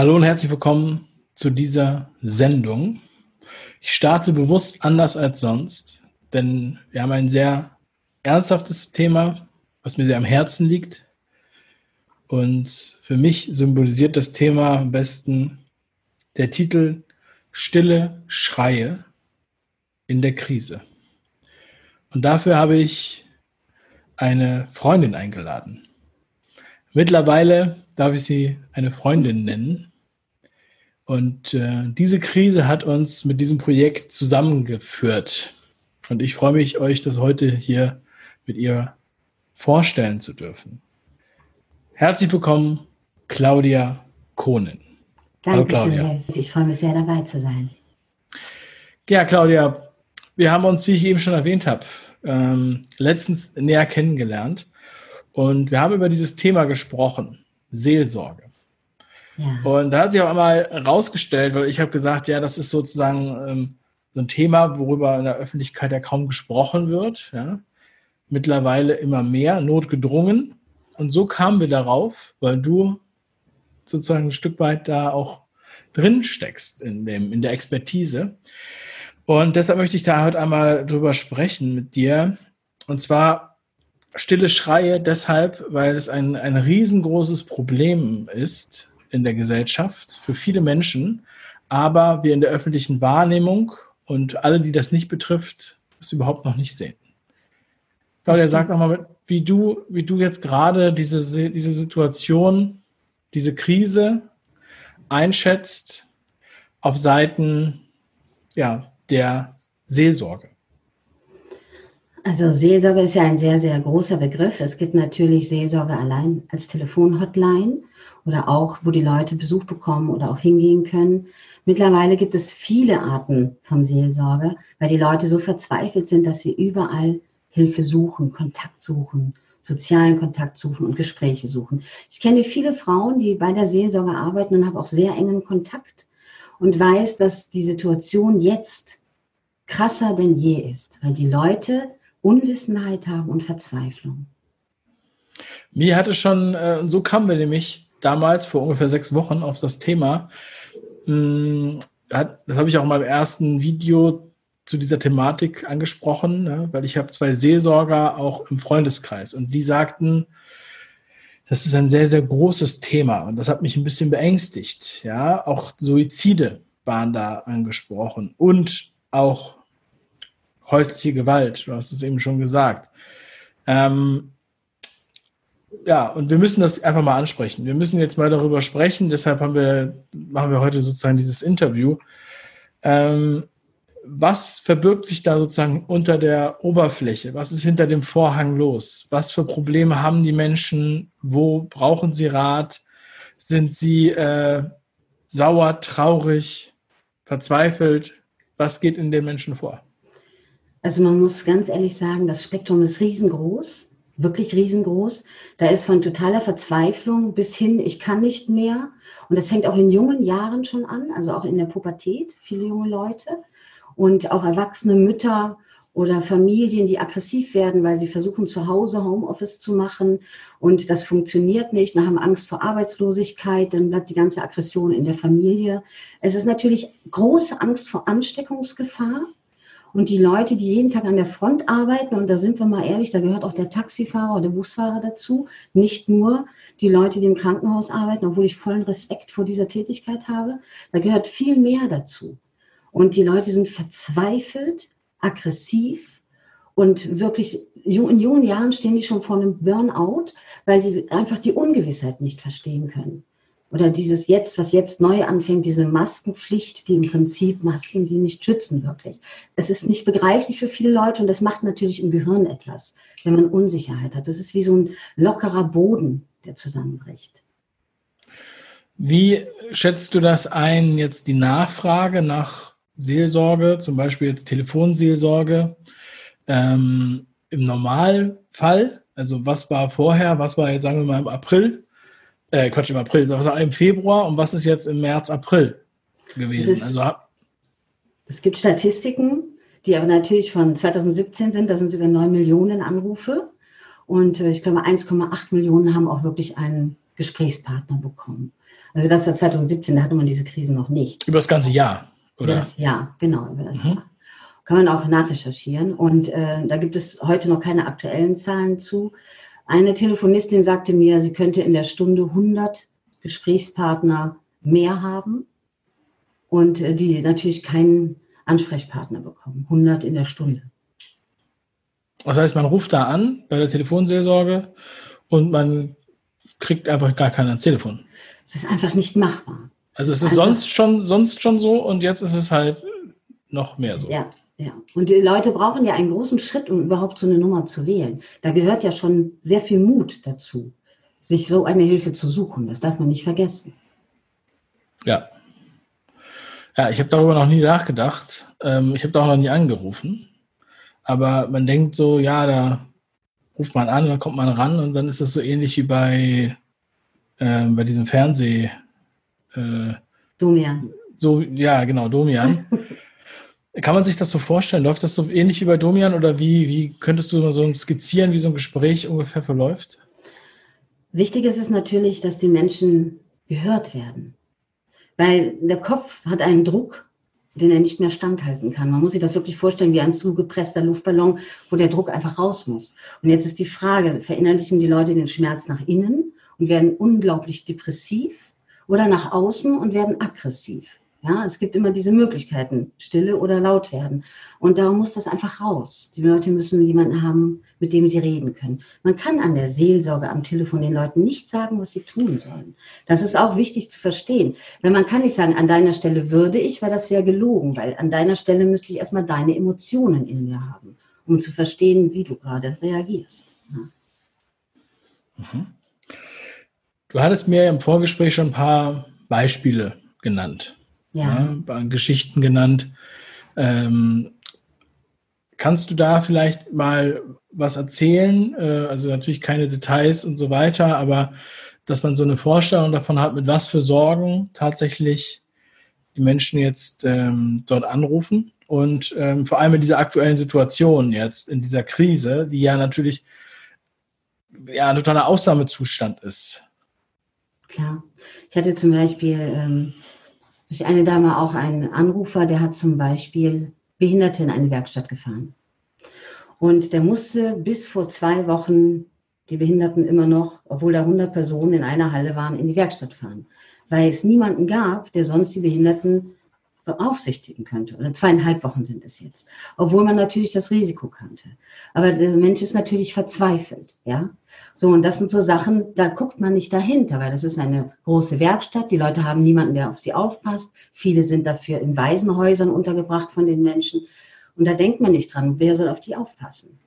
Hallo und herzlich willkommen zu dieser Sendung. Ich starte bewusst anders als sonst, denn wir haben ein sehr ernsthaftes Thema, was mir sehr am Herzen liegt. Und für mich symbolisiert das Thema am besten der Titel Stille Schreie in der Krise. Und dafür habe ich eine Freundin eingeladen. Mittlerweile darf ich sie eine Freundin nennen. Und äh, diese Krise hat uns mit diesem Projekt zusammengeführt. Und ich freue mich, euch das heute hier mit ihr vorstellen zu dürfen. Herzlich willkommen, Claudia Kohnen. Danke, Hallo, Claudia. Ich freue mich sehr, dabei zu sein. Ja, Claudia, wir haben uns, wie ich eben schon erwähnt habe, ähm, letztens näher kennengelernt und wir haben über dieses Thema gesprochen, Seelsorge. Und da hat sich auch einmal rausgestellt, weil ich habe gesagt, ja, das ist sozusagen ähm, so ein Thema, worüber in der Öffentlichkeit ja kaum gesprochen wird. Ja. Mittlerweile immer mehr, notgedrungen. Und so kamen wir darauf, weil du sozusagen ein Stück weit da auch drin steckst in, dem, in der Expertise. Und deshalb möchte ich da heute einmal drüber sprechen mit dir. Und zwar stille Schreie deshalb, weil es ein, ein riesengroßes Problem ist in der Gesellschaft für viele Menschen, aber wir in der öffentlichen Wahrnehmung und alle, die das nicht betrifft, es überhaupt noch nicht sehen. Claudia, sag nochmal, wie du, wie du jetzt gerade diese, diese Situation, diese Krise einschätzt auf Seiten ja, der Seelsorge. Also Seelsorge ist ja ein sehr, sehr großer Begriff. Es gibt natürlich Seelsorge allein als Telefonhotline oder auch, wo die Leute Besuch bekommen oder auch hingehen können. Mittlerweile gibt es viele Arten von Seelsorge, weil die Leute so verzweifelt sind, dass sie überall Hilfe suchen, Kontakt suchen, sozialen Kontakt suchen und Gespräche suchen. Ich kenne viele Frauen, die bei der Seelsorge arbeiten und habe auch sehr engen Kontakt und weiß, dass die Situation jetzt krasser denn je ist, weil die Leute Unwissenheit haben und Verzweiflung. Mir hatte schon, äh, so kamen wir nämlich damals vor ungefähr sechs Wochen auf das Thema. Hm, das habe ich auch in meinem ersten Video zu dieser Thematik angesprochen, ne, weil ich habe zwei Seelsorger auch im Freundeskreis und die sagten, das ist ein sehr, sehr großes Thema und das hat mich ein bisschen beängstigt. Ja, auch Suizide waren da angesprochen und auch häusliche Gewalt. Du hast es eben schon gesagt. Ähm, ja, und wir müssen das einfach mal ansprechen. Wir müssen jetzt mal darüber sprechen. Deshalb haben wir, machen wir heute sozusagen dieses Interview. Ähm, was verbirgt sich da sozusagen unter der Oberfläche? Was ist hinter dem Vorhang los? Was für Probleme haben die Menschen? Wo brauchen sie Rat? Sind sie äh, sauer, traurig, verzweifelt? Was geht in den Menschen vor? Also man muss ganz ehrlich sagen, das Spektrum ist riesengroß, wirklich riesengroß. Da ist von totaler Verzweiflung bis hin, ich kann nicht mehr. Und das fängt auch in jungen Jahren schon an, also auch in der Pubertät, viele junge Leute und auch erwachsene Mütter oder Familien, die aggressiv werden, weil sie versuchen zu Hause Homeoffice zu machen und das funktioniert nicht, dann haben Angst vor Arbeitslosigkeit, dann bleibt die ganze Aggression in der Familie. Es ist natürlich große Angst vor Ansteckungsgefahr und die Leute, die jeden Tag an der Front arbeiten, und da sind wir mal ehrlich, da gehört auch der Taxifahrer oder der Busfahrer dazu, nicht nur die Leute, die im Krankenhaus arbeiten, obwohl ich vollen Respekt vor dieser Tätigkeit habe, da gehört viel mehr dazu. Und die Leute sind verzweifelt, aggressiv und wirklich in jungen Jahren stehen die schon vor einem Burnout, weil die einfach die Ungewissheit nicht verstehen können oder dieses jetzt, was jetzt neu anfängt, diese Maskenpflicht, die im Prinzip Masken, die nicht schützen wirklich. Es ist nicht begreiflich für viele Leute und das macht natürlich im Gehirn etwas, wenn man Unsicherheit hat. Das ist wie so ein lockerer Boden, der zusammenbricht. Wie schätzt du das ein, jetzt die Nachfrage nach Seelsorge, zum Beispiel jetzt Telefonseelsorge, ähm, im Normalfall? Also was war vorher, was war jetzt, sagen wir mal, im April äh, Quatsch, im April, was war im Februar und was ist jetzt im März, April gewesen? Ist, also, es gibt Statistiken, die aber natürlich von 2017 sind, da sind sogar 9 Millionen Anrufe und äh, ich glaube 1,8 Millionen haben auch wirklich einen Gesprächspartner bekommen. Also das war 2017, da hatte man diese Krise noch nicht. Über das ganze Jahr, oder? Über das Jahr, genau, über das mhm. Jahr. Kann man auch nachrecherchieren. Und äh, da gibt es heute noch keine aktuellen Zahlen zu. Eine Telefonistin sagte mir, sie könnte in der Stunde 100 Gesprächspartner mehr haben und äh, die natürlich keinen Ansprechpartner bekommen. 100 in der Stunde. Das heißt, man ruft da an bei der Telefonseelsorge und man kriegt einfach gar keinen ans Telefon. Es ist einfach nicht machbar. Also es ist also, sonst schon, sonst schon so und jetzt ist es halt noch mehr so. Ja, ja. Und die Leute brauchen ja einen großen Schritt, um überhaupt so eine Nummer zu wählen. Da gehört ja schon sehr viel Mut dazu, sich so eine Hilfe zu suchen. Das darf man nicht vergessen. Ja. Ja, ich habe darüber noch nie nachgedacht. Ähm, ich habe da auch noch nie angerufen. Aber man denkt so, ja, da ruft man an, dann kommt man ran und dann ist es so ähnlich wie bei, äh, bei diesem Fernseh. Äh, Domian. So, ja, genau, Domian. Kann man sich das so vorstellen? Läuft das so ähnlich wie bei Domian oder wie, wie könntest du so skizzieren, wie so ein Gespräch ungefähr verläuft? Wichtig ist es natürlich, dass die Menschen gehört werden. Weil der Kopf hat einen Druck, den er nicht mehr standhalten kann. Man muss sich das wirklich vorstellen wie ein zugepresster Luftballon, wo der Druck einfach raus muss. Und jetzt ist die Frage, verinnerlichen die Leute den Schmerz nach innen und werden unglaublich depressiv oder nach außen und werden aggressiv? Ja, es gibt immer diese Möglichkeiten, stille oder laut werden. Und da muss das einfach raus. Die Leute müssen jemanden haben, mit dem sie reden können. Man kann an der Seelsorge am Telefon den Leuten nicht sagen, was sie tun sollen. Das ist auch wichtig zu verstehen. Wenn man kann nicht sagen, an deiner Stelle würde ich, weil das wäre gelogen, weil an deiner Stelle müsste ich erstmal deine Emotionen in mir haben, um zu verstehen, wie du gerade reagierst. Ja. Mhm. Du hattest mir im Vorgespräch schon ein paar Beispiele genannt ja. ja Geschichten genannt. Ähm, kannst du da vielleicht mal was erzählen? Äh, also natürlich keine Details und so weiter, aber dass man so eine Vorstellung davon hat, mit was für Sorgen tatsächlich die Menschen jetzt ähm, dort anrufen und ähm, vor allem in dieser aktuellen Situation jetzt, in dieser Krise, die ja natürlich ja, ein totaler Ausnahmezustand ist. Klar. Ich hatte zum Beispiel ähm, durch eine Dame auch ein Anrufer, der hat zum Beispiel Behinderte in eine Werkstatt gefahren. Und der musste bis vor zwei Wochen die Behinderten immer noch, obwohl da 100 Personen in einer Halle waren, in die Werkstatt fahren, weil es niemanden gab, der sonst die Behinderten beaufsichtigen könnte. Oder zweieinhalb Wochen sind es jetzt. Obwohl man natürlich das Risiko kannte. Aber der Mensch ist natürlich verzweifelt, ja. So, und das sind so Sachen, da guckt man nicht dahinter, weil das ist eine große Werkstatt. Die Leute haben niemanden, der auf sie aufpasst. Viele sind dafür in Waisenhäusern untergebracht von den Menschen. Und da denkt man nicht dran, wer soll auf die aufpassen.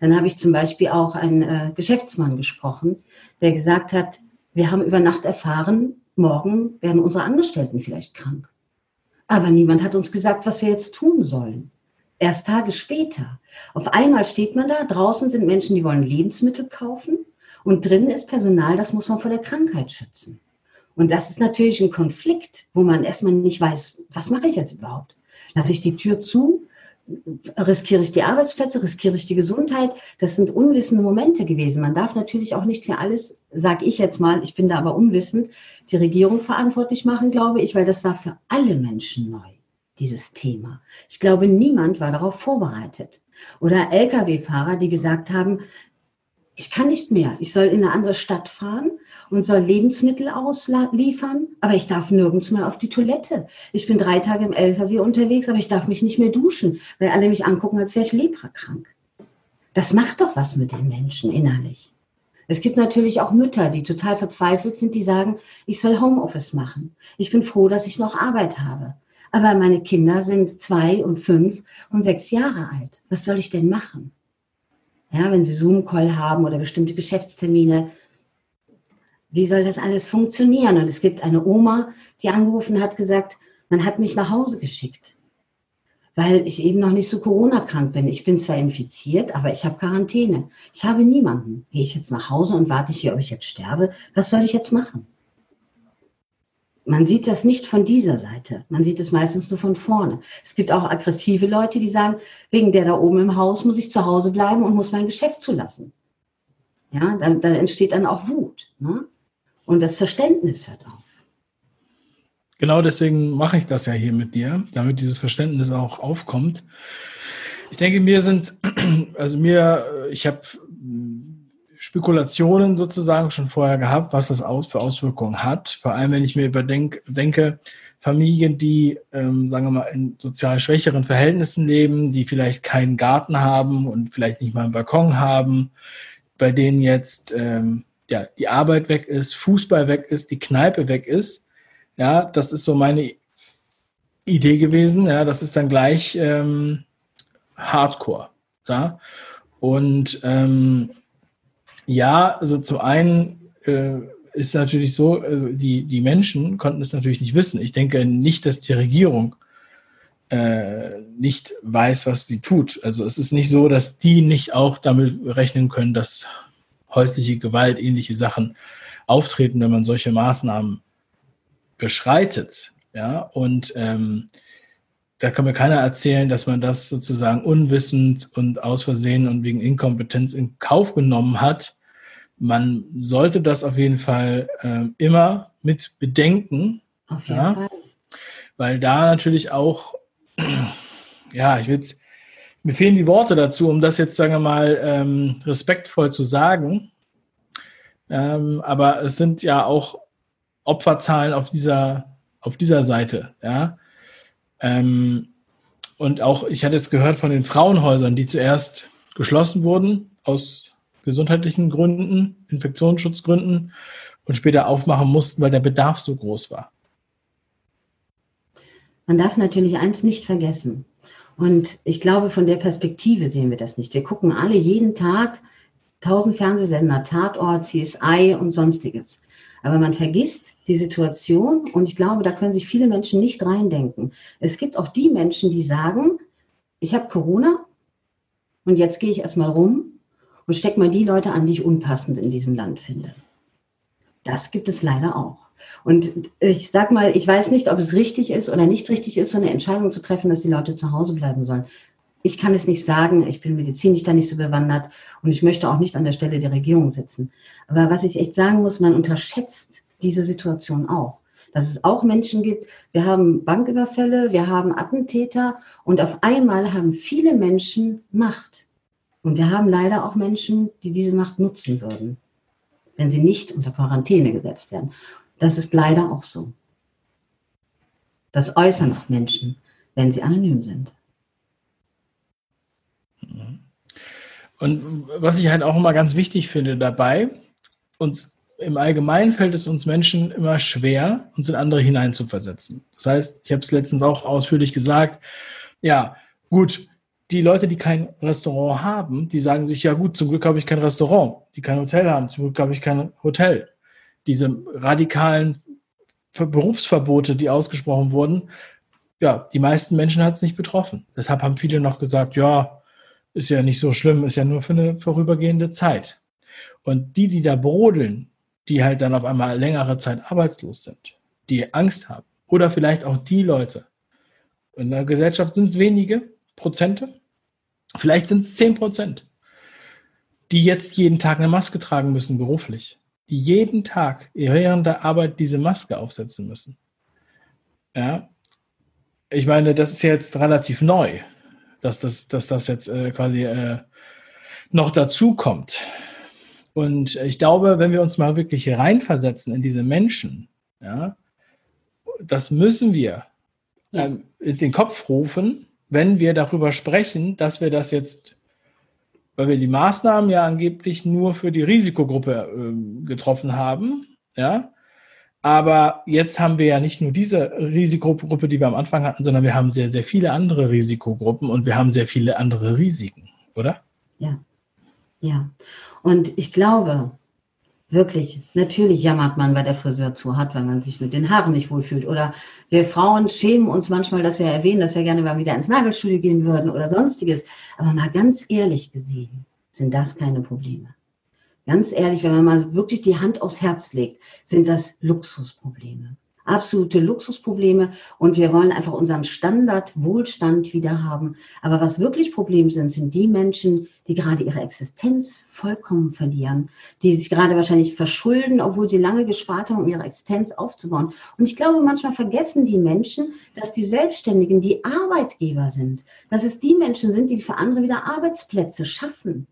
Dann habe ich zum Beispiel auch einen äh, Geschäftsmann gesprochen, der gesagt hat, wir haben über Nacht erfahren, morgen werden unsere Angestellten vielleicht krank. Aber niemand hat uns gesagt, was wir jetzt tun sollen. Erst Tage später. Auf einmal steht man da, draußen sind Menschen, die wollen Lebensmittel kaufen und drinnen ist Personal, das muss man vor der Krankheit schützen. Und das ist natürlich ein Konflikt, wo man erstmal nicht weiß, was mache ich jetzt überhaupt? Lasse ich die Tür zu? Riskiere ich die Arbeitsplätze? Riskiere ich die Gesundheit? Das sind unwissende Momente gewesen. Man darf natürlich auch nicht für alles, sage ich jetzt mal, ich bin da aber unwissend, die Regierung verantwortlich machen, glaube ich, weil das war für alle Menschen neu, dieses Thema. Ich glaube, niemand war darauf vorbereitet. Oder Lkw-Fahrer, die gesagt haben, ich kann nicht mehr, ich soll in eine andere Stadt fahren und soll Lebensmittel ausliefern, aber ich darf nirgends mehr auf die Toilette. Ich bin drei Tage im LKW unterwegs, aber ich darf mich nicht mehr duschen, weil alle mich angucken, als wäre ich leprakrank. Das macht doch was mit den Menschen innerlich. Es gibt natürlich auch Mütter, die total verzweifelt sind, die sagen, ich soll Homeoffice machen. Ich bin froh, dass ich noch Arbeit habe. Aber meine Kinder sind zwei und fünf und sechs Jahre alt. Was soll ich denn machen? Ja, wenn sie Zoom-Call haben oder bestimmte Geschäftstermine. Wie soll das alles funktionieren? Und es gibt eine Oma, die angerufen hat, gesagt, man hat mich nach Hause geschickt weil ich eben noch nicht so Corona-krank bin. Ich bin zwar infiziert, aber ich habe Quarantäne. Ich habe niemanden. Gehe ich jetzt nach Hause und warte hier, ob ich jetzt sterbe? Was soll ich jetzt machen? Man sieht das nicht von dieser Seite. Man sieht es meistens nur von vorne. Es gibt auch aggressive Leute, die sagen, wegen der da oben im Haus muss ich zu Hause bleiben und muss mein Geschäft zulassen. Ja, da, da entsteht dann auch Wut. Ne? Und das Verständnis hört auf. genau deswegen mache ich das ja hier mit dir, damit dieses Verständnis auch aufkommt. Ich denke, mir sind, also mir, ich habe Spekulationen sozusagen schon vorher gehabt, was das aus, für Auswirkungen hat. Vor allem, wenn ich mir überdenke, denke, Familien, die, ähm, sagen wir mal, in sozial schwächeren Verhältnissen leben, die vielleicht keinen Garten haben und vielleicht nicht mal einen Balkon haben, bei denen jetzt ähm, ja, die Arbeit weg ist, Fußball weg ist, die Kneipe weg ist. Ja, das ist so meine Idee gewesen. Ja, das ist dann gleich ähm, Hardcore. Ja? Und ähm, ja, also zum einen äh, ist natürlich so, also die, die Menschen konnten es natürlich nicht wissen. Ich denke nicht, dass die Regierung äh, nicht weiß, was sie tut. Also es ist nicht so, dass die nicht auch damit rechnen können, dass häusliche Gewalt, ähnliche Sachen auftreten, wenn man solche Maßnahmen beschreitet. Ja, und ähm, da kann mir keiner erzählen, dass man das sozusagen unwissend und aus Versehen und wegen Inkompetenz in Kauf genommen hat, man sollte das auf jeden Fall äh, immer mit bedenken. Auf jeden ja, Fall. Weil da natürlich auch, ja, ich will mir fehlen die Worte dazu, um das jetzt, sagen wir mal, ähm, respektvoll zu sagen. Ähm, aber es sind ja auch Opferzahlen auf dieser, auf dieser Seite, ja. Ähm, und auch, ich hatte jetzt gehört von den Frauenhäusern, die zuerst geschlossen wurden aus gesundheitlichen Gründen, Infektionsschutzgründen und später aufmachen mussten, weil der Bedarf so groß war. Man darf natürlich eins nicht vergessen. Und ich glaube, von der Perspektive sehen wir das nicht. Wir gucken alle jeden Tag tausend Fernsehsender, Tatort, CSI und sonstiges. Aber man vergisst die Situation und ich glaube, da können sich viele Menschen nicht reindenken. Es gibt auch die Menschen, die sagen, ich habe Corona und jetzt gehe ich erstmal rum und steck mal die Leute an, die ich unpassend in diesem Land finde. Das gibt es leider auch. Und ich sag mal, ich weiß nicht, ob es richtig ist oder nicht richtig ist, so eine Entscheidung zu treffen, dass die Leute zu Hause bleiben sollen. Ich kann es nicht sagen, ich bin medizinisch da nicht so bewandert und ich möchte auch nicht an der Stelle der Regierung sitzen. Aber was ich echt sagen muss, man unterschätzt diese Situation auch. Dass es auch Menschen gibt, wir haben Banküberfälle, wir haben Attentäter und auf einmal haben viele Menschen Macht. Und wir haben leider auch Menschen, die diese Macht nutzen würden, wenn sie nicht unter Quarantäne gesetzt werden. Das ist leider auch so. Das äußern auch Menschen, wenn sie anonym sind. Und was ich halt auch immer ganz wichtig finde dabei, uns im Allgemeinen fällt es uns Menschen immer schwer, uns in andere hineinzuversetzen. Das heißt, ich habe es letztens auch ausführlich gesagt, ja, gut, die Leute, die kein Restaurant haben, die sagen sich, ja gut, zum Glück habe ich kein Restaurant, die kein Hotel haben, zum Glück habe ich kein Hotel. Diese radikalen Berufsverbote, die ausgesprochen wurden, ja, die meisten Menschen hat es nicht betroffen. Deshalb haben viele noch gesagt, ja, ist ja nicht so schlimm, ist ja nur für eine vorübergehende Zeit. Und die, die da brodeln, die halt dann auf einmal längere Zeit arbeitslos sind, die Angst haben, oder vielleicht auch die Leute, in der Gesellschaft sind es wenige Prozente, Vielleicht sind es 10 Prozent, die jetzt jeden Tag eine Maske tragen müssen, beruflich. Die jeden Tag während der Arbeit diese Maske aufsetzen müssen. Ja. Ich meine, das ist jetzt relativ neu, dass das, dass das jetzt äh, quasi äh, noch dazu kommt. Und ich glaube, wenn wir uns mal wirklich reinversetzen in diese Menschen, ja, das müssen wir ähm, in den Kopf rufen, wenn wir darüber sprechen, dass wir das jetzt, weil wir die Maßnahmen ja angeblich nur für die Risikogruppe äh, getroffen haben, ja, aber jetzt haben wir ja nicht nur diese Risikogruppe, die wir am Anfang hatten, sondern wir haben sehr, sehr viele andere Risikogruppen und wir haben sehr viele andere Risiken, oder? Ja, ja. Und ich glaube, Wirklich, natürlich jammert man, weil der Friseur zu hat, weil man sich mit den Haaren nicht wohlfühlt. Oder wir Frauen schämen uns manchmal, dass wir erwähnen, dass wir gerne mal wieder ins Nagelstudio gehen würden oder sonstiges. Aber mal ganz ehrlich gesehen, sind das keine Probleme. Ganz ehrlich, wenn man mal wirklich die Hand aufs Herz legt, sind das Luxusprobleme. Absolute Luxusprobleme und wir wollen einfach unseren Standard Wohlstand wieder haben. Aber was wirklich Probleme sind, sind die Menschen, die gerade ihre Existenz vollkommen verlieren, die sich gerade wahrscheinlich verschulden, obwohl sie lange gespart haben, um ihre Existenz aufzubauen. Und ich glaube, manchmal vergessen die Menschen, dass die Selbstständigen die Arbeitgeber sind, dass es die Menschen sind, die für andere wieder Arbeitsplätze schaffen.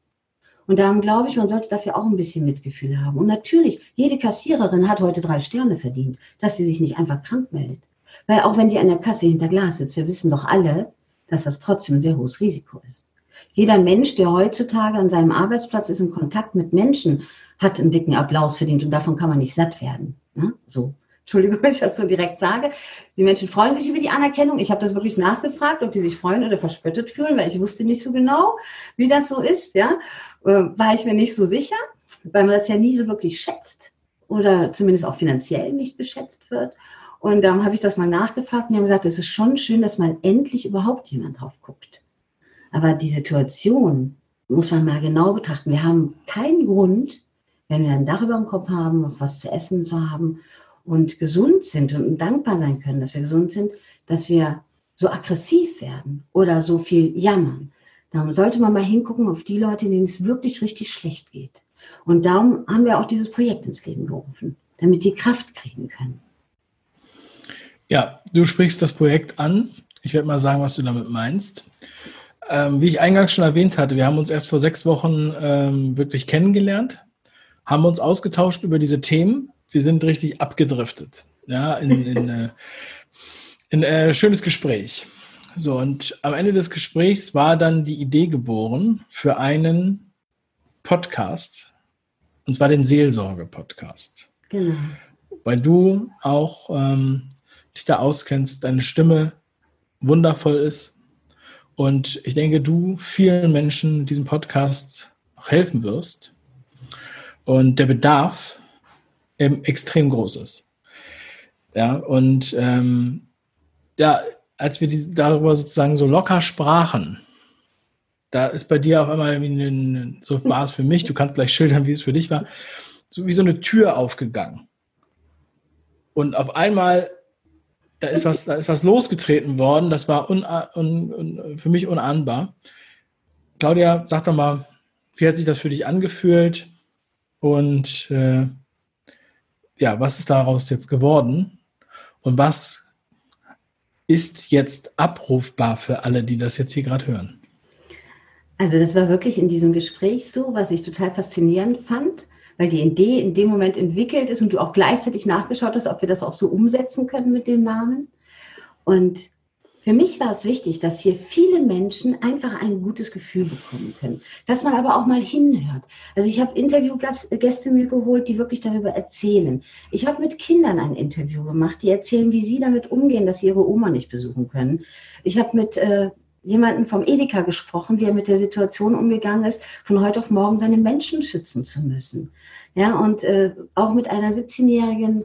Und darum glaube ich, man sollte dafür auch ein bisschen Mitgefühl haben. Und natürlich, jede Kassiererin hat heute drei Sterne verdient, dass sie sich nicht einfach krank meldet. Weil auch wenn die an der Kasse hinter Glas sitzt, wir wissen doch alle, dass das trotzdem ein sehr hohes Risiko ist. Jeder Mensch, der heutzutage an seinem Arbeitsplatz ist, in Kontakt mit Menschen, hat einen dicken Applaus verdient und davon kann man nicht satt werden. Ne? So. Entschuldigung, wenn ich das so direkt sage. Die Menschen freuen sich über die Anerkennung. Ich habe das wirklich nachgefragt, ob die sich freuen oder verspöttet fühlen, weil ich wusste nicht so genau, wie das so ist. Ja, äh, war ich mir nicht so sicher, weil man das ja nie so wirklich schätzt oder zumindest auch finanziell nicht beschätzt wird. Und darum habe ich das mal nachgefragt und die haben gesagt, es ist schon schön, dass mal endlich überhaupt jemand drauf guckt. Aber die Situation muss man mal genau betrachten. Wir haben keinen Grund, wenn wir ein Dach über dem Kopf haben, noch was zu essen zu haben und gesund sind und dankbar sein können, dass wir gesund sind, dass wir so aggressiv werden oder so viel jammern. Darum sollte man mal hingucken auf die Leute, denen es wirklich richtig schlecht geht. Und darum haben wir auch dieses Projekt ins Leben gerufen, damit die Kraft kriegen können. Ja, du sprichst das Projekt an. Ich werde mal sagen, was du damit meinst. Ähm, wie ich eingangs schon erwähnt hatte, wir haben uns erst vor sechs Wochen ähm, wirklich kennengelernt, haben uns ausgetauscht über diese Themen wir sind richtig abgedriftet. Ja, in, in, äh, in äh, schönes Gespräch. So, und am Ende des Gesprächs war dann die Idee geboren für einen Podcast, und zwar den Seelsorge-Podcast. Genau. Weil du auch ähm, dich da auskennst, deine Stimme wundervoll ist. Und ich denke, du vielen Menschen diesem Podcast auch helfen wirst. Und der Bedarf ähm, extrem groß ist. Ja, und ähm, ja, als wir die, darüber sozusagen so locker sprachen, da ist bei dir auf einmal, eine, so war es für mich, du kannst gleich schildern, wie es für dich war, so wie so eine Tür aufgegangen. Und auf einmal, da ist was, da ist was losgetreten worden, das war un, un, un, für mich unahnbar. Claudia, sag doch mal, wie hat sich das für dich angefühlt? Und äh, ja, was ist daraus jetzt geworden und was ist jetzt abrufbar für alle, die das jetzt hier gerade hören? Also das war wirklich in diesem Gespräch so, was ich total faszinierend fand, weil die Idee in dem Moment entwickelt ist und du auch gleichzeitig nachgeschaut hast, ob wir das auch so umsetzen können mit dem Namen. Und für mich war es wichtig, dass hier viele Menschen einfach ein gutes Gefühl bekommen können, dass man aber auch mal hinhört. Also ich habe Interviewgäste mir geholt, die wirklich darüber erzählen. Ich habe mit Kindern ein Interview gemacht, die erzählen, wie sie damit umgehen, dass sie ihre Oma nicht besuchen können. Ich habe mit äh, jemanden vom Edeka gesprochen, wie er mit der Situation umgegangen ist, von heute auf morgen seine Menschen schützen zu müssen. Ja, und äh, auch mit einer 17-jährigen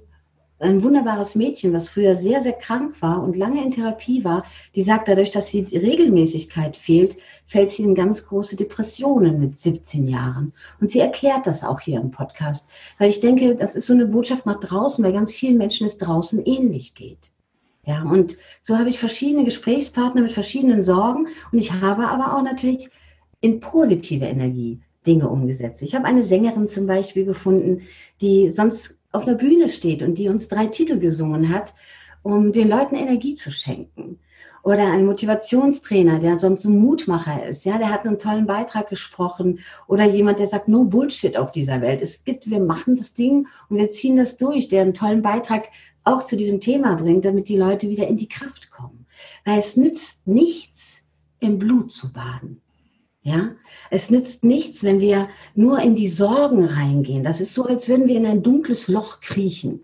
ein wunderbares Mädchen, was früher sehr, sehr krank war und lange in Therapie war, die sagt, dadurch, dass sie die Regelmäßigkeit fehlt, fällt sie in ganz große Depressionen mit 17 Jahren. Und sie erklärt das auch hier im Podcast, weil ich denke, das ist so eine Botschaft nach draußen, weil ganz vielen Menschen es draußen ähnlich geht. Ja, und so habe ich verschiedene Gesprächspartner mit verschiedenen Sorgen und ich habe aber auch natürlich in positive Energie Dinge umgesetzt. Ich habe eine Sängerin zum Beispiel gefunden, die sonst auf einer Bühne steht und die uns drei Titel gesungen hat, um den Leuten Energie zu schenken. Oder ein Motivationstrainer, der sonst ein Mutmacher ist, ja, der hat einen tollen Beitrag gesprochen. Oder jemand, der sagt, no Bullshit auf dieser Welt. Es gibt, wir machen das Ding und wir ziehen das durch, der einen tollen Beitrag auch zu diesem Thema bringt, damit die Leute wieder in die Kraft kommen. Weil es nützt nichts, im Blut zu baden. Ja, es nützt nichts, wenn wir nur in die Sorgen reingehen. Das ist so, als würden wir in ein dunkles Loch kriechen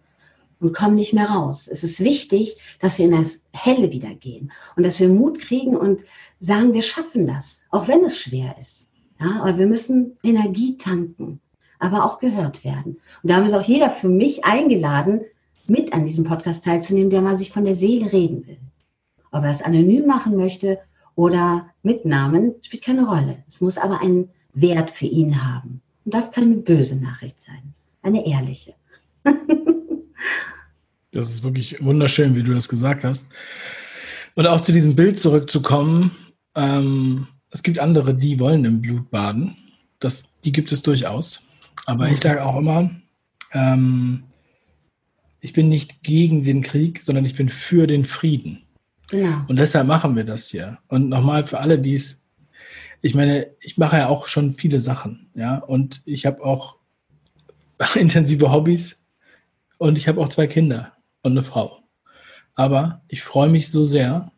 und kommen nicht mehr raus. Es ist wichtig, dass wir in das Helle wieder gehen und dass wir Mut kriegen und sagen, wir schaffen das, auch wenn es schwer ist. Ja, aber wir müssen Energie tanken, aber auch gehört werden. Und da ist auch jeder für mich eingeladen, mit an diesem Podcast teilzunehmen, der mal sich von der Seele reden will. Ob er es anonym machen möchte oder mit Namen, spielt keine Rolle. Es muss aber einen Wert für ihn haben und darf keine böse Nachricht sein, eine ehrliche. Das ist wirklich wunderschön, wie du das gesagt hast. Und auch zu diesem Bild zurückzukommen, ähm, es gibt andere, die wollen im Blut baden. Das, die gibt es durchaus. Aber ich sage auch immer, ähm, ich bin nicht gegen den Krieg, sondern ich bin für den Frieden. Genau. Und deshalb machen wir das hier. Und nochmal für alle, die es, ich meine, ich mache ja auch schon viele Sachen, ja, und ich habe auch intensive Hobbys und ich habe auch zwei Kinder und eine Frau. Aber ich freue mich so sehr,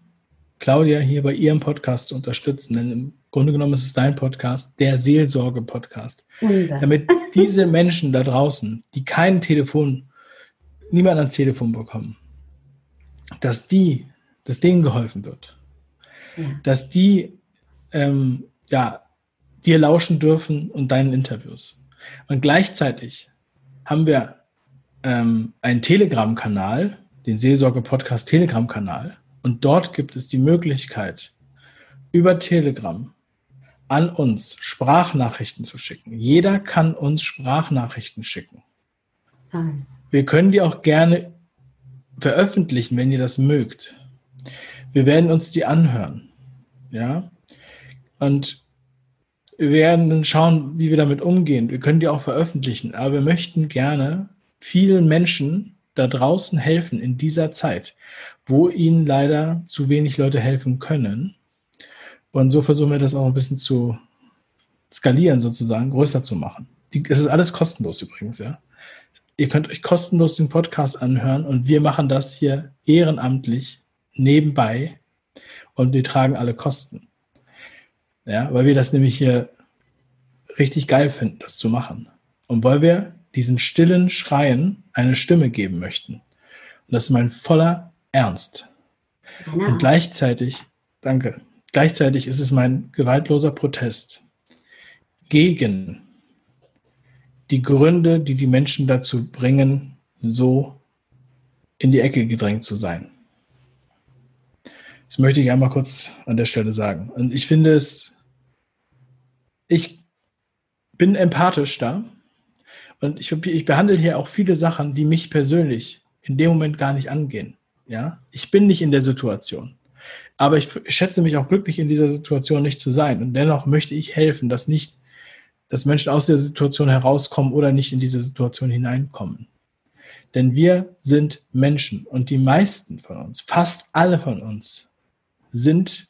Claudia hier bei ihrem Podcast zu unterstützen, denn im Grunde genommen ist es dein Podcast, der Seelsorge-Podcast. Damit diese Menschen da draußen, die kein Telefon, niemand ans Telefon bekommen, dass die, dass denen geholfen wird. Ja. Dass die ähm, ja, dir lauschen dürfen und deinen Interviews. Und gleichzeitig haben wir ähm, einen Telegram-Kanal, den Seelsorge-Podcast Telegram-Kanal, und dort gibt es die Möglichkeit, über Telegram an uns Sprachnachrichten zu schicken. Jeder kann uns Sprachnachrichten schicken. Wir können die auch gerne veröffentlichen, wenn ihr das mögt. Wir werden uns die anhören. Ja. Und wir werden dann schauen, wie wir damit umgehen. Wir können die auch veröffentlichen, aber wir möchten gerne vielen Menschen da draußen helfen in dieser Zeit, wo ihnen leider zu wenig Leute helfen können. Und so versuchen wir das auch ein bisschen zu skalieren, sozusagen, größer zu machen. es ist alles kostenlos übrigens, ja. Ihr könnt euch kostenlos den Podcast anhören und wir machen das hier ehrenamtlich nebenbei und wir tragen alle Kosten. Ja, weil wir das nämlich hier richtig geil finden, das zu machen. Und weil wir diesen stillen Schreien eine Stimme geben möchten. Und das ist mein voller Ernst. Genau. Und gleichzeitig, danke, gleichzeitig ist es mein gewaltloser Protest gegen die Gründe, die die Menschen dazu bringen, so in die Ecke gedrängt zu sein. Das möchte ich einmal kurz an der Stelle sagen. Und ich finde es, ich bin empathisch da und ich, ich behandle hier auch viele Sachen, die mich persönlich in dem Moment gar nicht angehen. Ja, ich bin nicht in der Situation. Aber ich schätze mich auch glücklich, in dieser Situation nicht zu sein. Und dennoch möchte ich helfen, dass nicht, dass Menschen aus der Situation herauskommen oder nicht in diese Situation hineinkommen. Denn wir sind Menschen und die meisten von uns, fast alle von uns, sind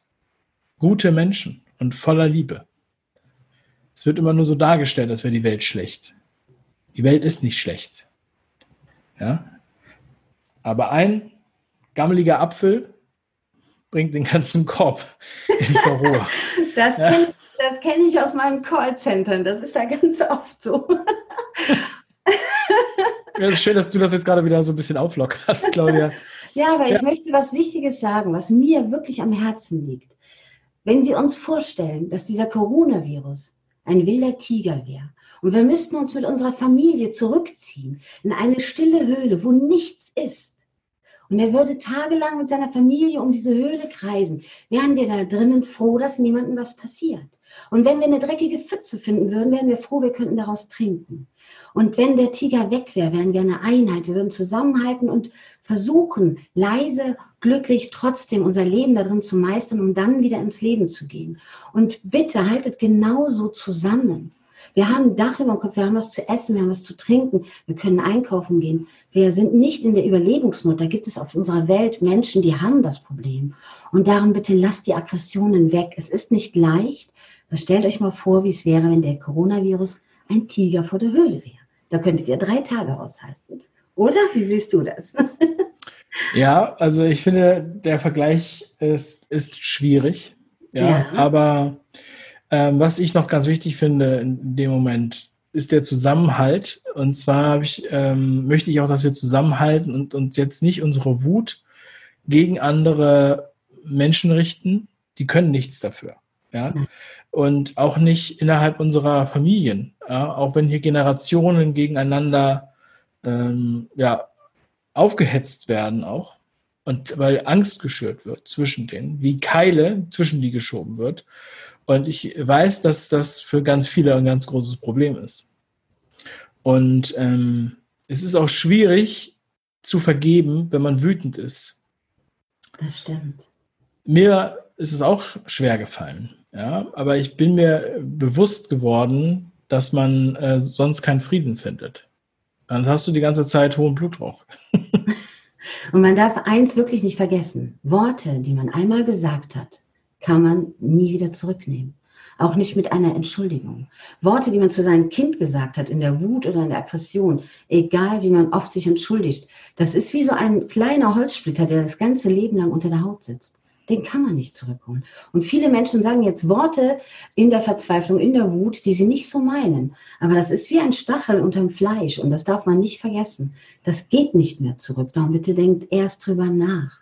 gute Menschen und voller Liebe. Es wird immer nur so dargestellt, als wäre die Welt schlecht. Die Welt ist nicht schlecht. Ja? Aber ein gammeliger Apfel bringt den ganzen Korb in Verrohr. das ja? kenne kenn ich aus meinen Callcentern. Das ist ja ganz oft so. Ja, es ist schön, dass du das jetzt gerade wieder so ein bisschen auflockerst, Claudia. ja, aber ja. ich möchte was Wichtiges sagen, was mir wirklich am Herzen liegt. Wenn wir uns vorstellen, dass dieser Coronavirus ein wilder Tiger wäre und wir müssten uns mit unserer Familie zurückziehen in eine stille Höhle, wo nichts ist. Und er würde tagelang mit seiner Familie um diese Höhle kreisen. Wären wir da drinnen froh, dass niemandem was passiert. Und wenn wir eine dreckige Pfütze finden würden, wären wir froh, wir könnten daraus trinken. Und wenn der Tiger weg wäre, wären wir eine Einheit. Wir würden zusammenhalten und versuchen, leise, glücklich trotzdem unser Leben darin zu meistern, um dann wieder ins Leben zu gehen. Und bitte haltet genauso zusammen. Wir haben ein Dach über dem Kopf, wir haben was zu essen, wir haben was zu trinken, wir können einkaufen gehen. Wir sind nicht in der Überlebensnot. Da gibt es auf unserer Welt Menschen, die haben das Problem. Und darum bitte lasst die Aggressionen weg. Es ist nicht leicht. Aber stellt euch mal vor, wie es wäre, wenn der Coronavirus ein Tiger vor der Höhle wäre. Da könntet ihr drei Tage aushalten. Oder? Wie siehst du das? ja, also ich finde, der Vergleich ist, ist schwierig. Ja, ja. aber ähm, was ich noch ganz wichtig finde in dem Moment, ist der Zusammenhalt. Und zwar ich, ähm, möchte ich auch, dass wir zusammenhalten und uns jetzt nicht unsere Wut gegen andere Menschen richten. Die können nichts dafür. Ja? Und auch nicht innerhalb unserer Familien. Ja? Auch wenn hier Generationen gegeneinander ähm, ja, aufgehetzt werden auch. Und weil Angst geschürt wird zwischen denen, wie Keile zwischen die geschoben wird. Und ich weiß, dass das für ganz viele ein ganz großes Problem ist. Und ähm, es ist auch schwierig, zu vergeben, wenn man wütend ist. Das stimmt. Mir ist es auch schwer gefallen, ja, aber ich bin mir bewusst geworden, dass man äh, sonst keinen Frieden findet. Dann hast du die ganze Zeit hohen Blutdruck. Und man darf eins wirklich nicht vergessen. Worte, die man einmal gesagt hat, kann man nie wieder zurücknehmen. Auch nicht mit einer Entschuldigung. Worte, die man zu seinem Kind gesagt hat, in der Wut oder in der Aggression, egal wie man oft sich entschuldigt, das ist wie so ein kleiner Holzsplitter, der das ganze Leben lang unter der Haut sitzt den kann man nicht zurückholen. Und viele Menschen sagen jetzt Worte in der Verzweiflung, in der Wut, die sie nicht so meinen. Aber das ist wie ein Stachel unterm Fleisch und das darf man nicht vergessen. Das geht nicht mehr zurück. Darum bitte denkt erst drüber nach.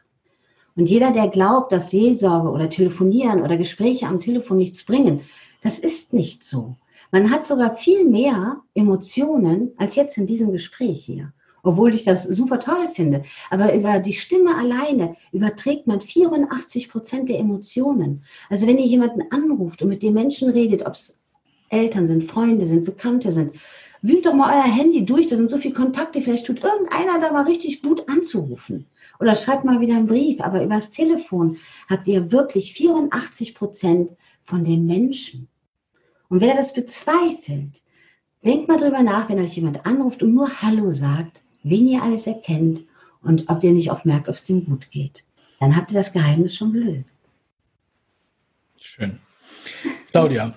Und jeder, der glaubt, dass Seelsorge oder Telefonieren oder Gespräche am Telefon nichts bringen, das ist nicht so. Man hat sogar viel mehr Emotionen als jetzt in diesem Gespräch hier obwohl ich das super toll finde. Aber über die Stimme alleine überträgt man 84 Prozent der Emotionen. Also wenn ihr jemanden anruft und mit dem Menschen redet, ob es Eltern sind, Freunde sind, Bekannte sind, wühlt doch mal euer Handy durch, da sind so viele Kontakte, vielleicht tut irgendeiner da mal richtig gut anzurufen. Oder schreibt mal wieder einen Brief, aber übers Telefon habt ihr wirklich 84 Prozent von den Menschen. Und wer das bezweifelt, denkt mal drüber nach, wenn euch jemand anruft und nur Hallo sagt, wen ihr alles erkennt und ob ihr nicht auch merkt, ob es dem gut geht. Dann habt ihr das Geheimnis schon gelöst. Schön. Claudia,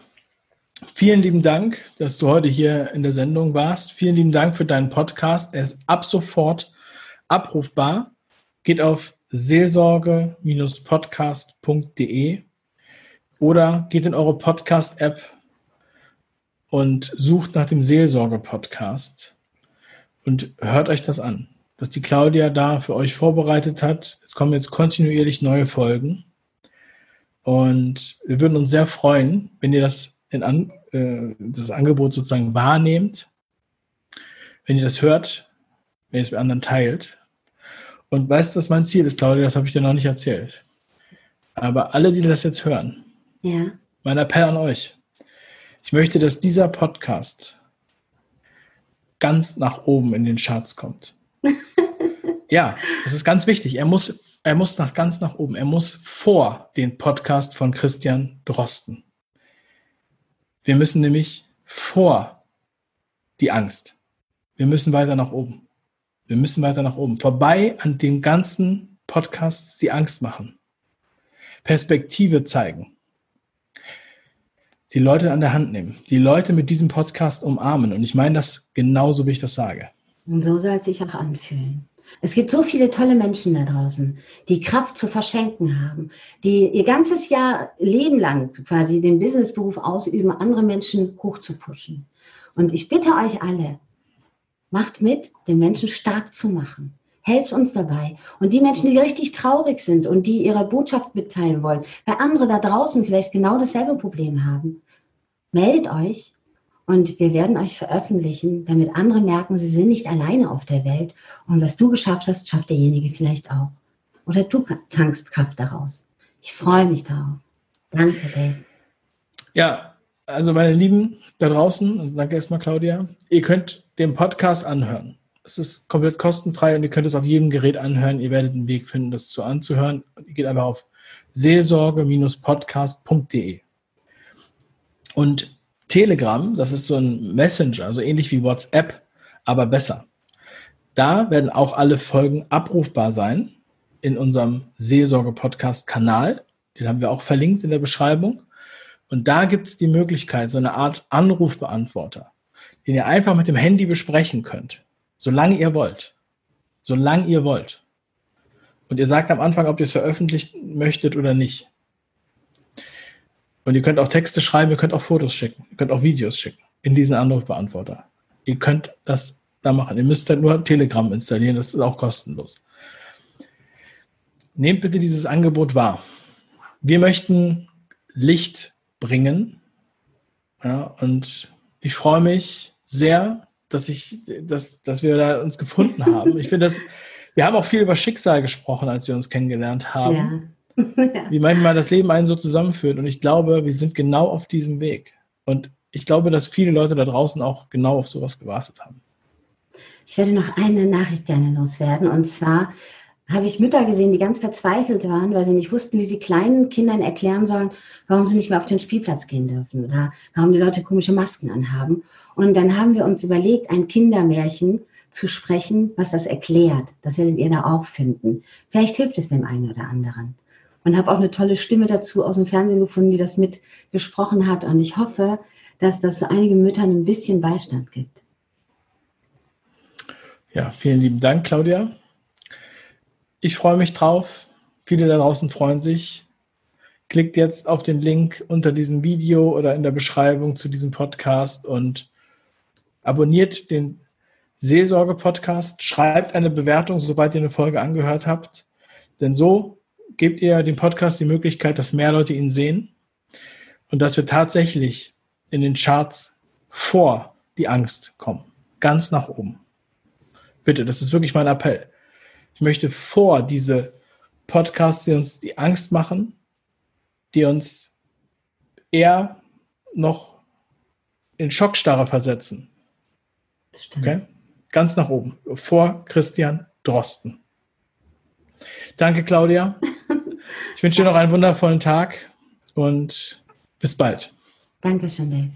vielen lieben Dank, dass du heute hier in der Sendung warst. Vielen lieben Dank für deinen Podcast. Er ist ab sofort abrufbar. Geht auf seelsorge-podcast.de oder geht in eure Podcast-App und sucht nach dem Seelsorge-Podcast und hört euch das an, was die Claudia da für euch vorbereitet hat. Es kommen jetzt kontinuierlich neue Folgen. Und wir würden uns sehr freuen, wenn ihr das, in an, äh, das Angebot sozusagen wahrnehmt, wenn ihr das hört, wenn ihr es mit anderen teilt. Und weißt du, was mein Ziel ist, Claudia? Das habe ich dir noch nicht erzählt. Aber alle, die das jetzt hören, ja. mein Appell an euch. Ich möchte, dass dieser Podcast ganz nach oben in den Charts kommt. ja, das ist ganz wichtig. Er muss, er muss nach ganz nach oben. Er muss vor den Podcast von Christian Drosten. Wir müssen nämlich vor die Angst. Wir müssen weiter nach oben. Wir müssen weiter nach oben. Vorbei an den ganzen Podcasts, die Angst machen. Perspektive zeigen die Leute an der Hand nehmen, die Leute mit diesem Podcast umarmen. Und ich meine das genauso, wie ich das sage. Und so soll es sich auch anfühlen. Es gibt so viele tolle Menschen da draußen, die Kraft zu verschenken haben, die ihr ganzes Jahr Leben lang quasi den Businessberuf ausüben, andere Menschen hochzupushen. Und ich bitte euch alle, macht mit, den Menschen stark zu machen. Helft uns dabei. Und die Menschen, die richtig traurig sind und die ihre Botschaft mitteilen wollen, weil andere da draußen vielleicht genau dasselbe Problem haben, meldet euch und wir werden euch veröffentlichen, damit andere merken, sie sind nicht alleine auf der Welt. Und was du geschafft hast, schafft derjenige vielleicht auch. Oder du tankst Kraft daraus. Ich freue mich darauf. Danke, Dave. Ja, also meine Lieben da draußen, danke erstmal Claudia, ihr könnt den Podcast anhören. Es ist komplett kostenfrei und ihr könnt es auf jedem Gerät anhören. Ihr werdet einen Weg finden, das zu anzuhören. Ihr geht einfach auf seelsorge-podcast.de. Und Telegram, das ist so ein Messenger, so ähnlich wie WhatsApp, aber besser. Da werden auch alle Folgen abrufbar sein in unserem Seelsorge-Podcast-Kanal. Den haben wir auch verlinkt in der Beschreibung. Und da gibt es die Möglichkeit, so eine Art Anrufbeantworter, den ihr einfach mit dem Handy besprechen könnt. Solange ihr wollt. Solange ihr wollt. Und ihr sagt am Anfang, ob ihr es veröffentlichen möchtet oder nicht. Und ihr könnt auch Texte schreiben, ihr könnt auch Fotos schicken, ihr könnt auch Videos schicken in diesen Anrufbeantworter. Ihr könnt das da machen. Ihr müsst dann nur Telegram installieren, das ist auch kostenlos. Nehmt bitte dieses Angebot wahr. Wir möchten Licht bringen. Ja, und ich freue mich sehr, dass ich, dass, dass wir da uns gefunden haben. Ich finde wir haben auch viel über Schicksal gesprochen, als wir uns kennengelernt haben. Ja. Wie manchmal das Leben einen so zusammenführt. Und ich glaube, wir sind genau auf diesem Weg. Und ich glaube, dass viele Leute da draußen auch genau auf sowas gewartet haben. Ich werde noch eine Nachricht gerne loswerden. Und zwar habe ich Mütter gesehen, die ganz verzweifelt waren, weil sie nicht wussten, wie sie kleinen Kindern erklären sollen, warum sie nicht mehr auf den Spielplatz gehen dürfen oder warum die Leute komische Masken anhaben. Und dann haben wir uns überlegt, ein Kindermärchen zu sprechen, was das erklärt. Das werdet ihr da auch finden. Vielleicht hilft es dem einen oder anderen. Und habe auch eine tolle Stimme dazu aus dem Fernsehen gefunden, die das mitgesprochen hat. Und ich hoffe, dass das so einigen Müttern ein bisschen Beistand gibt. Ja, vielen lieben Dank, Claudia. Ich freue mich drauf. Viele da draußen freuen sich. Klickt jetzt auf den Link unter diesem Video oder in der Beschreibung zu diesem Podcast und abonniert den Seelsorge-Podcast. Schreibt eine Bewertung, sobald ihr eine Folge angehört habt. Denn so gebt ihr dem Podcast die Möglichkeit, dass mehr Leute ihn sehen und dass wir tatsächlich in den Charts vor die Angst kommen. Ganz nach oben. Bitte, das ist wirklich mein Appell. Ich möchte vor diese Podcasts, die uns die Angst machen, die uns eher noch in Schockstarre versetzen. Okay? Ganz nach oben. Vor Christian Drosten. Danke, Claudia. Ich wünsche dir noch einen wundervollen Tag und bis bald. Dankeschön, Dave.